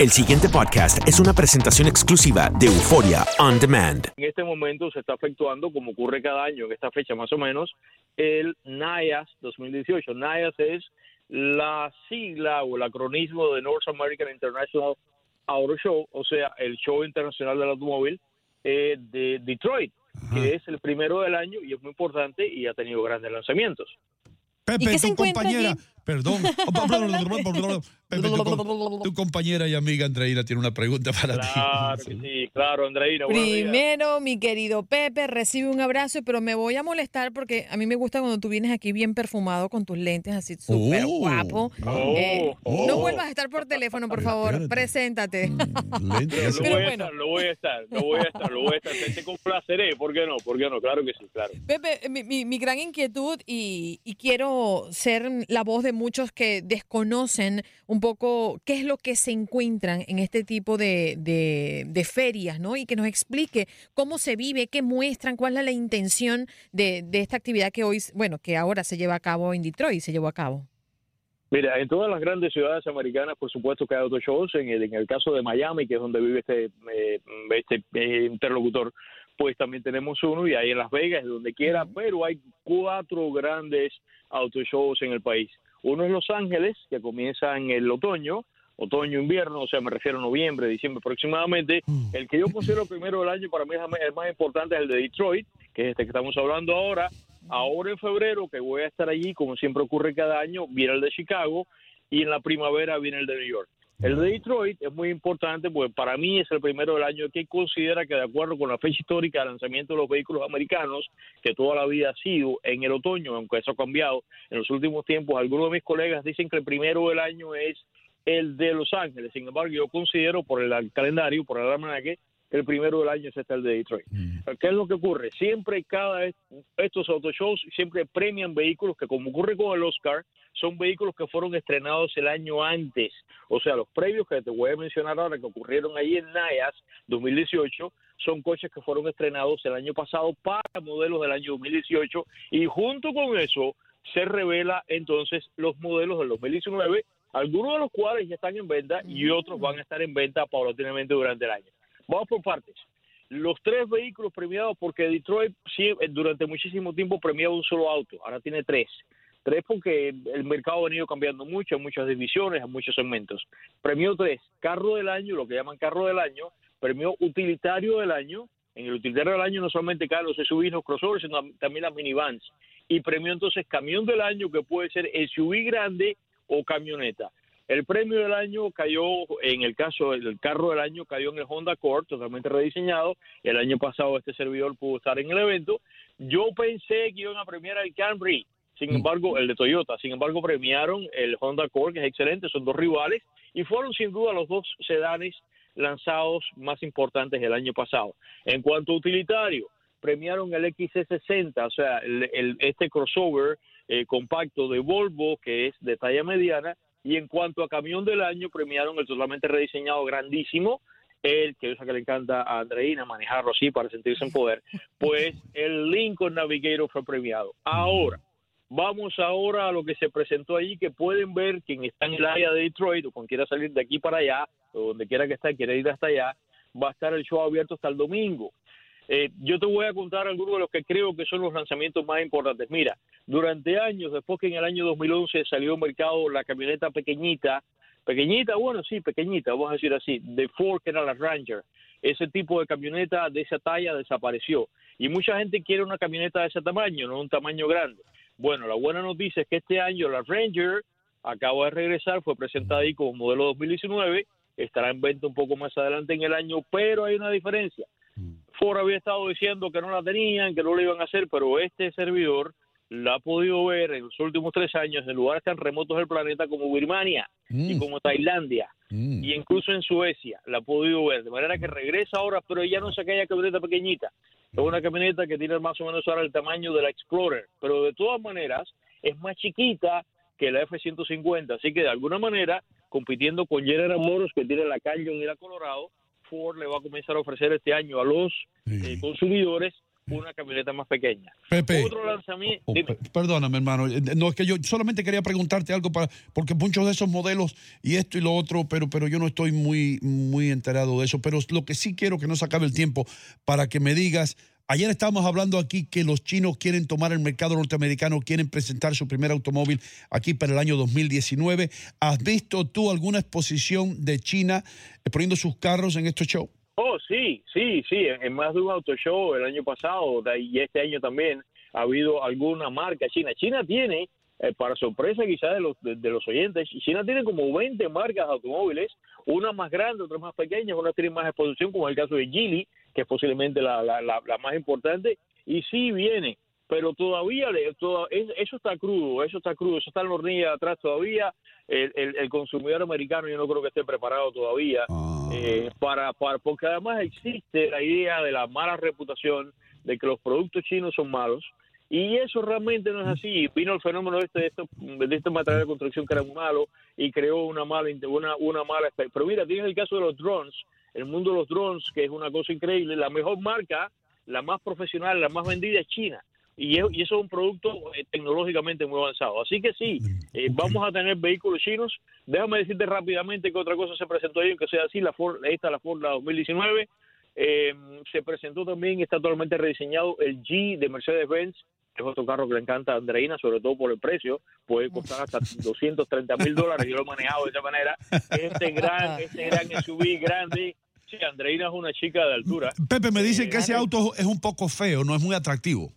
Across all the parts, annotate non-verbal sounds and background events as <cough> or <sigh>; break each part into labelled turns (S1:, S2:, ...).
S1: El siguiente podcast es una presentación exclusiva de Euforia On Demand.
S2: En este momento se está efectuando, como ocurre cada año en esta fecha más o menos, el NIAS 2018. NIAS es la sigla o el acronismo de North American International Auto Show, o sea, el show internacional del automóvil eh, de Detroit, que es el primero del año y es muy importante y ha tenido grandes lanzamientos.
S3: Pepe,
S4: ¿Y qué se
S3: tu
S4: encuentra
S3: compañera,
S4: allí?
S3: perdón, <laughs> Pepe, tu, com- <laughs> tu compañera y amiga Andreina tiene una pregunta para
S2: Claro
S3: ti.
S2: que sí, claro, Andreina. días.
S4: Primero, mi querido Pepe, recibe un abrazo, pero me voy a molestar porque a mí me gusta cuando tú vienes aquí bien perfumado con tus lentes así súper
S3: Oh.
S4: guapo.
S2: Oh,
S4: Eh,
S3: oh.
S4: No vuelvas a estar por teléfono, por favor.
S3: Espérate.
S4: Preséntate.
S2: Pero
S3: eso-
S2: lo voy a
S4: bueno.
S2: estar, lo voy a estar, lo voy a estar, lo voy a estar. Te, te complaceré, ¿por qué no? ¿Por qué no? Claro que sí, claro.
S4: Pepe, mi, mi- mi gran inquietud y, y quiero ser la voz de muchos que desconocen un poco qué es lo que se encuentran en este tipo de, de- de ferias, ¿no? Y que nos explique cómo se vive, qué muestran, cuál es la intención de, de esta actividad que hoy, bueno, que ahora se lleva a cabo en Detroit, se llevó a cabo.
S2: Mira, en todas las grandes ciudades americanas, por supuesto que hay autoshows. En el, en el caso de Miami, que es donde vive este, eh, este eh, interlocutor, pues también tenemos uno. Y ahí en Las Vegas, donde quiera. Pero hay cuatro grandes autoshows en el país. Uno es Los Ángeles, que comienza en el otoño, otoño, invierno, o sea, me refiero a noviembre, diciembre aproximadamente. El que yo considero primero del año para mí es el más importante es el de Detroit, que es este que estamos hablando ahora. Ahora en febrero, que voy a estar allí, como siempre ocurre cada año, viene el de Chicago y en la primavera viene el de New York. El de Detroit es muy importante porque para mí es el primero del año que considera que de acuerdo con la fecha histórica de lanzamiento de los vehículos americanos, que toda la vida ha sido en el otoño, aunque eso ha cambiado en los últimos tiempos, algunos de mis colegas dicen que el primero del año es el de Los Ángeles. Sin embargo, yo considero por el calendario, por el almanaque, que el primero del año es este el de Detroit. ¿Qué es lo que ocurre? Siempre cada estos autoshows siempre premian vehículos que, como ocurre con el Oscar, son vehículos que fueron estrenados el año antes. O sea, los previos que te voy a mencionar ahora que ocurrieron ahí en NAYAS 2018 son coches que fueron estrenados el año pasado para modelos del año 2018 y junto con eso se revela entonces los modelos del 2019, algunos de los cuales ya están en venta y otros van a estar en venta paulatinamente durante el año. Vamos por partes. Los tres vehículos premiados, porque Detroit sí, eh, durante muchísimo tiempo premiaba un solo auto, ahora tiene tres. Tres porque el mercado ha venido cambiando mucho, en muchas divisiones, en muchos segmentos. Premió tres, carro del año, lo que llaman carro del año, premió utilitario del año, en el utilitario del año no solamente caen los SUVs, los crossovers, sino también las minivans. Y premió entonces camión del año, que puede ser SUV grande o camioneta. El premio del año cayó, en el caso del carro del año, cayó en el Honda Accord, totalmente rediseñado. El año pasado este servidor pudo estar en el evento. Yo pensé que iban a premiar el Camry, sin embargo, el de Toyota. Sin embargo, premiaron el Honda Accord, que es excelente, son dos rivales, y fueron sin duda los dos sedanes lanzados más importantes el año pasado. En cuanto a utilitario, premiaron el XC60, o sea, el, el- este crossover eh, compacto de Volvo, que es de talla mediana, y en cuanto a camión del año, premiaron el totalmente rediseñado grandísimo, el que yo sé que le encanta a Andreina manejarlo así para sentirse en poder, pues el Lincoln Navigator fue premiado. Ahora, vamos ahora a lo que se presentó allí, que pueden ver quien está en el área de Detroit o quien quiera salir de aquí para allá, o donde quiera que esté, quiere ir hasta allá, va a estar el show abierto hasta el domingo. Eh, yo te voy a contar algunos de los que creo que son los lanzamientos más importantes. Mira, durante años, después que en el año 2011 salió al mercado la camioneta pequeñita, pequeñita, bueno, sí, pequeñita, vamos a decir así, de Ford, que era la Ranger. Ese tipo de camioneta de esa talla desapareció. Y mucha gente quiere una camioneta de ese tamaño, no un tamaño grande. Bueno, la buena noticia es que este año la Ranger acaba de regresar, fue presentada ahí como modelo 2019, estará en venta un poco más adelante en el año, pero hay una diferencia. Ford había estado diciendo que no la tenían, que no lo iban a hacer, pero este servidor la ha podido ver en los últimos tres años en lugares tan remotos del planeta como Birmania y como Tailandia y incluso en Suecia la ha podido ver, de manera que regresa ahora, pero ya no es aquella camioneta pequeñita, es una camioneta que tiene más o menos ahora el tamaño de la Explorer, pero de todas maneras es más chiquita que la F-150, así que de alguna manera, compitiendo con General Motors que tiene la Canyon y la Colorado, Ford le va a comenzar a ofrecer este año a los eh, consumidores una camioneta más pequeña.
S3: Pepe.
S2: Otro lanzamiento,
S3: Oh, pe- Perdóname, hermano. Eh, No, es que yo solamente quería preguntarte algo para, porque muchos de esos modelos y esto y lo otro, pero, pero yo no estoy muy, muy enterado de eso. Pero lo que sí quiero que no se acabe el tiempo para que me digas. Ayer estábamos hablando aquí que los chinos quieren tomar el mercado norteamericano, quieren presentar su primer automóvil aquí para el año 2019. ¿Has visto tú alguna exposición de China eh, poniendo sus carros en estos shows?
S2: Oh, sí, sí, sí, en más de un auto show el año pasado y este año también ha habido alguna marca china. China tiene, eh, para sorpresa quizás de los, de los oyentes, China tiene como 20 marcas de automóviles, unas más grandes, otras más pequeñas, unas tienen más exposición, como el caso de Geely, que es posiblemente la, la, la, la más importante, y sí viene, pero todavía le- toda- es- eso está crudo, eso está crudo, eso está en la hornilla de atrás todavía. El, el- el consumidor americano yo no creo que esté preparado todavía eh, para, para porque además existe la idea de la mala reputación de que los productos chinos son malos y eso realmente no es así. Vino el fenómeno este de este, de este material de construcción que era muy malo y creó una mala una, una mala pero mira tienes el caso de los drones el mundo de los drones que es una cosa increíble la mejor marca la más profesional la más vendida es China y, es- y eso es un producto eh, tecnológicamente muy avanzado. Así que sí, eh, vamos a tener vehículos chinos. Déjame decirte rápidamente que otra cosa se presentó ahí, aunque sea así, la Ford, esta la Ford la 2019. Eh, se presentó también, está totalmente rediseñado el G de Mercedes-Benz, que es otro carro que le encanta a Andreina, sobre todo por el precio, puede costar hasta <laughs> 230 mil dólares, yo lo he manejado de esa manera. Este gran, <laughs> este gran SUV grande, sí, Andreina es una chica de altura.
S3: Pepe, me dicen que ese auto es un poco feo, no es muy atractivo.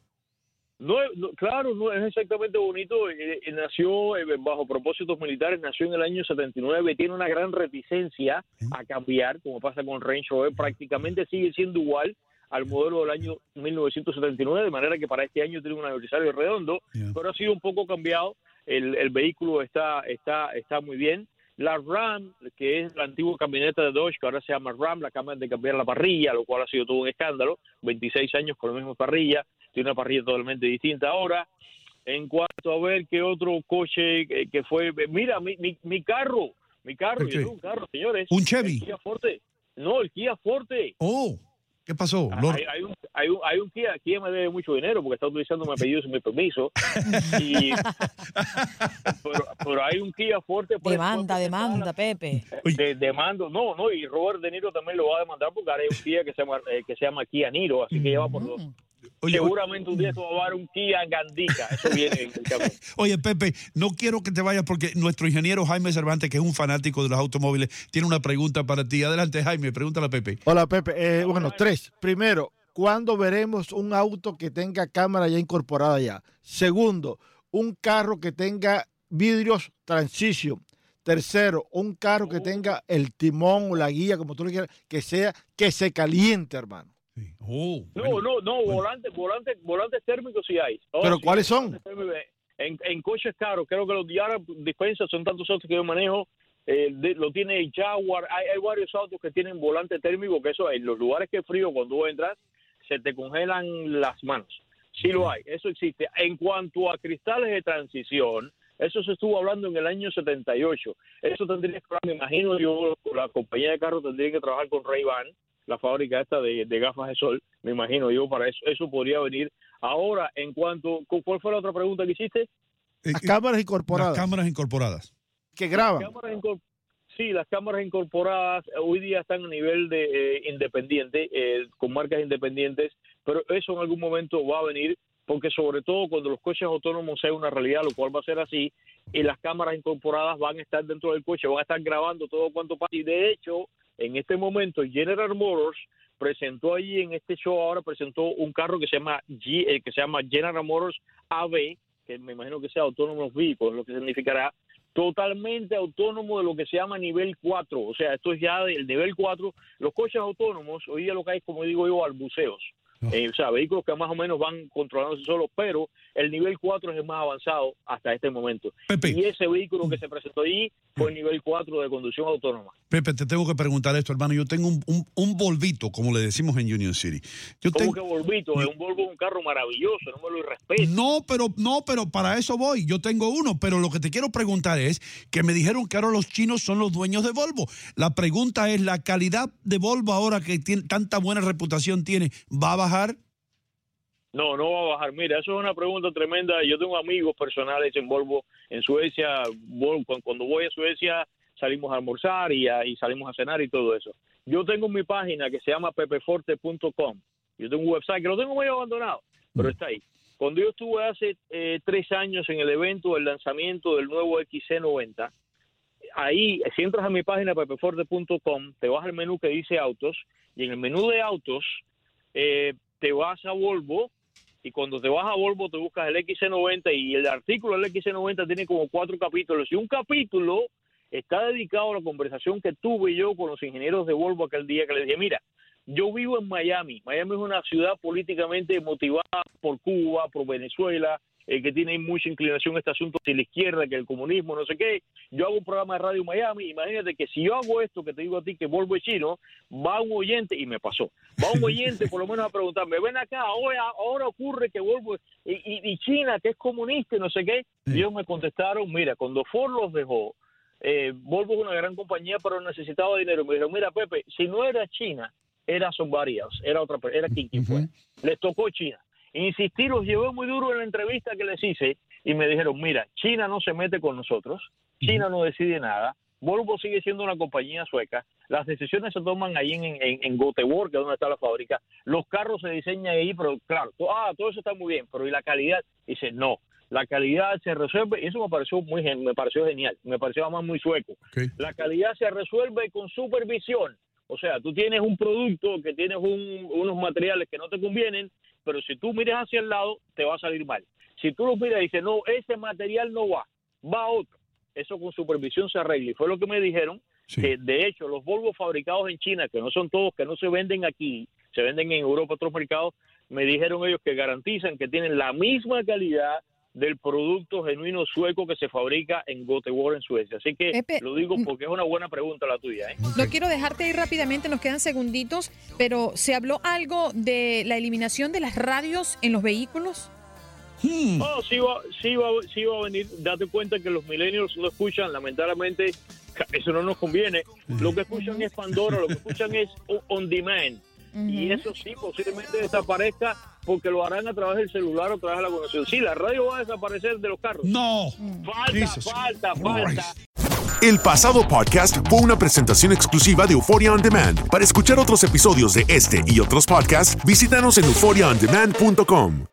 S2: No, claro, no es exactamente bonito. eh, eh, nació eh, bajo propósitos militares, nació en el año 79, tiene una gran reticencia a cambiar, como pasa con Range Rover, prácticamente sigue siendo igual al modelo del año 1979, de manera que para este año tiene un aniversario redondo, pero ha sido un poco cambiado. El, el vehículo está, está, está muy bien. La Ram, que es la antigua camioneta de Dodge, que ahora se llama Ram, la acaban de cambiar la parrilla, lo cual ha sido todo un escándalo. 26 años con la misma parrilla, tiene una parrilla totalmente distinta ahora. En cuanto a ver qué otro coche que, que fue, mira, mi, mi, mi carro, mi carro,
S3: ¿El
S2: yo tengo un carro, señores.
S3: ¿Un Chevy?
S2: El Kia Forte. No, el Kia Forte.
S3: Oh, ¿qué pasó? Lo-
S2: Hay, hay un, hay, un, hay un Kia, Kia me debe mucho dinero porque está utilizando mi apellido sin mi permiso. Y, <laughs> pero, pero hay un Kia Forte. pues,
S4: Demanda, demanda, Pepe.
S2: de, demando, no, no, y Robert De Niro también lo va a demandar porque ahora hay un Kia que se llama, eh, que se llama Kia Niro, así que ya va por dos. Seguramente un día esto va a dar un Kia Gandica, eso viene en el camino. <laughs>
S3: Oye, Pepe, no quiero que te vayas porque nuestro ingeniero Jaime Cervantes, que es un fanático de los automóviles, tiene una pregunta para ti. Adelante, Jaime, pregúntale a Pepe.
S5: Hola, Pepe. Eh, bueno, tres. Primero, ¿cuándo veremos un auto que tenga cámara ya incorporada ya? Segundo, un carro que tenga vidrios transition. Tercero, un carro que tenga el timón o la guía, como tú le quieras, que sea, que se caliente, hermano.
S3: Oh,
S2: No, no, no, volantes, volantes, volantes térmicos sí hay. Oh,
S5: ¿Pero
S2: sí,
S5: cuáles son?
S2: En, en coches caros, creo que los Diara Dispensa son tantos autos que yo manejo. eh, de- lo tiene Jaguar, hay, hay varios autos que tienen volante térmico, que eso en los lugares que es frío, cuando vos entras, se te congelan las manos. Sí lo hay, eso existe. En cuanto a cristales de transición, eso se estuvo hablando en el año 78. Eso tendría que, me imagino yo, la compañía de carros tendría que trabajar con Ray-Ban, la fábrica esta de, de gafas de sol, me imagino yo, para eso, eso podría venir. Ahora, en cuanto, ¿cuál fue la otra pregunta que hiciste?
S5: Las cámaras incorporadas.
S3: Las cámaras incorporadas.
S5: Que graban.
S2: Sí, las cámaras incorporadas eh, hoy día están a nivel de eh, independiente, eh, con marcas independientes, pero eso en algún momento va a venir, porque sobre todo cuando los coches autónomos sean una realidad, lo cual va a ser así, y las cámaras incorporadas van a estar dentro del coche, van a estar grabando todo cuanto pasa. Y de hecho, en este momento, General Motors presentó allí en este show ahora presentó un carro que se llama G- eh, que se llama General Motors AV, que me imagino que sea Autonomous Vehicle, lo que significará totalmente autónomo de lo que se llama nivel 4. O sea, esto es ya del nivel 4. Los coches autónomos, hoy día lo que hay, como digo yo, balbuceos. Eh, o sea, vehículos que más o menos van controlándose solos, pero el nivel 4 es el más avanzado hasta este momento. Y ese vehículo que se presentó allí fue el nivel 4 de conducción autónoma.
S3: Pepe, te tengo que preguntar esto, hermano. Yo tengo un, un, un Volvito, como le decimos en Union City. Yo
S2: Como
S3: tengo,
S2: que Volvito, es un Volvo un carro maravilloso, no me lo irrespeto.
S3: No, pero no, pero para eso voy. Yo tengo uno, pero lo que te quiero preguntar es que me dijeron que ahora los chinos son los dueños de Volvo. La pregunta es, ¿la calidad de Volvo ahora que tiene tanta buena reputación tiene, va a bajar?
S2: No, no va a bajar. Mira, eso es una pregunta tremenda. Yo tengo amigos personales en Volvo, en Suecia. Cuando voy a Suecia salimos a almorzar y, a- y salimos a cenar y todo eso. Yo tengo mi página que se llama pepeforte.com. Yo tengo un website que lo tengo medio abandonado, pero está ahí. Cuando yo estuve hace eh, tres años en el evento del lanzamiento del nuevo XC90, ahí, si entras a mi página pepeforte.com, te vas al menú que dice autos y en el menú de autos eh, te vas a Volvo y cuando te vas a Volvo te buscas el XC90 y el artículo del XC90 tiene como cuatro capítulos y un capítulo está dedicado a la conversación que tuve yo con los ingenieros de Volvo aquel día que les dije, mira, yo vivo en Miami. Miami es una ciudad políticamente motivada por Cuba, por Venezuela, eh, que tiene mucha inclinación a este asunto de la izquierda, que el comunismo, no sé qué. Yo hago un programa de radio Miami. Imagínate que si yo hago esto que te digo a ti, que es chino, va un oyente, y me pasó, va un oyente por lo menos a preguntarme, ven acá, ahora, ahora ocurre que Volvo, y, y- y China, que es comunista y no sé qué. Y ellos me contestaron, mira, cuando Ford los dejó, eh, Volvo es una gran compañía, pero necesitaba dinero. Me dijeron, mira, Pepe, si no era China, era else, era otra era quien, quien fuera. Les tocó China. Insistí, los llevé muy duro en la entrevista que les hice y me dijeron, mira, China no se mete con nosotros, China no decide nada, Volvo sigue siendo una compañía sueca, las decisiones se toman ahí en, en, en Göteborg, que es donde está la fábrica, los carros se diseñan ahí, pero claro, to- ah, todo eso está muy bien, pero ¿y la calidad? Dice, no, la calidad se resuelve, y eso me pareció muy me pareció genial, me pareció además muy sueco. La calidad se resuelve con supervisión. O sea, tú tienes un producto que tienes un- unos materiales que no te convienen, pero si tú miras hacia el lado, te va a salir mal. Si tú lo miras y dices, no, ese material no va, va otro. Eso con supervisión se arregla. Y fue lo que me dijeron, que de hecho los Volvo fabricados en China, que no son todos, que no se venden aquí, se venden en Europa, otros mercados, me dijeron ellos que garantizan que tienen la misma calidad del producto genuino sueco que se fabrica en Göteborg, en Suecia. Así que lo digo porque es una buena pregunta la tuya. ¿eh?
S4: No quiero dejarte ir rápidamente, nos quedan segunditos, pero ¿se habló algo de la eliminación de las radios en los vehículos?
S2: No, sí va, sí, va, sí va a venir. Date cuenta que los millennials no escuchan, lamentablemente, eso no nos conviene. Lo que escuchan es Pandora, lo que escuchan es On Demand. Y eso sí, posiblemente desaparezca porque lo harán a través del celular o a través de la conexión. Sí, la radio va a desaparecer de los carros.
S3: No.
S2: Falta, falta, falta.
S1: El pasado podcast fue una presentación exclusiva de Euphoria On Demand. Para escuchar otros episodios de este y otros podcasts, visítanos en euphoriaondemand.com.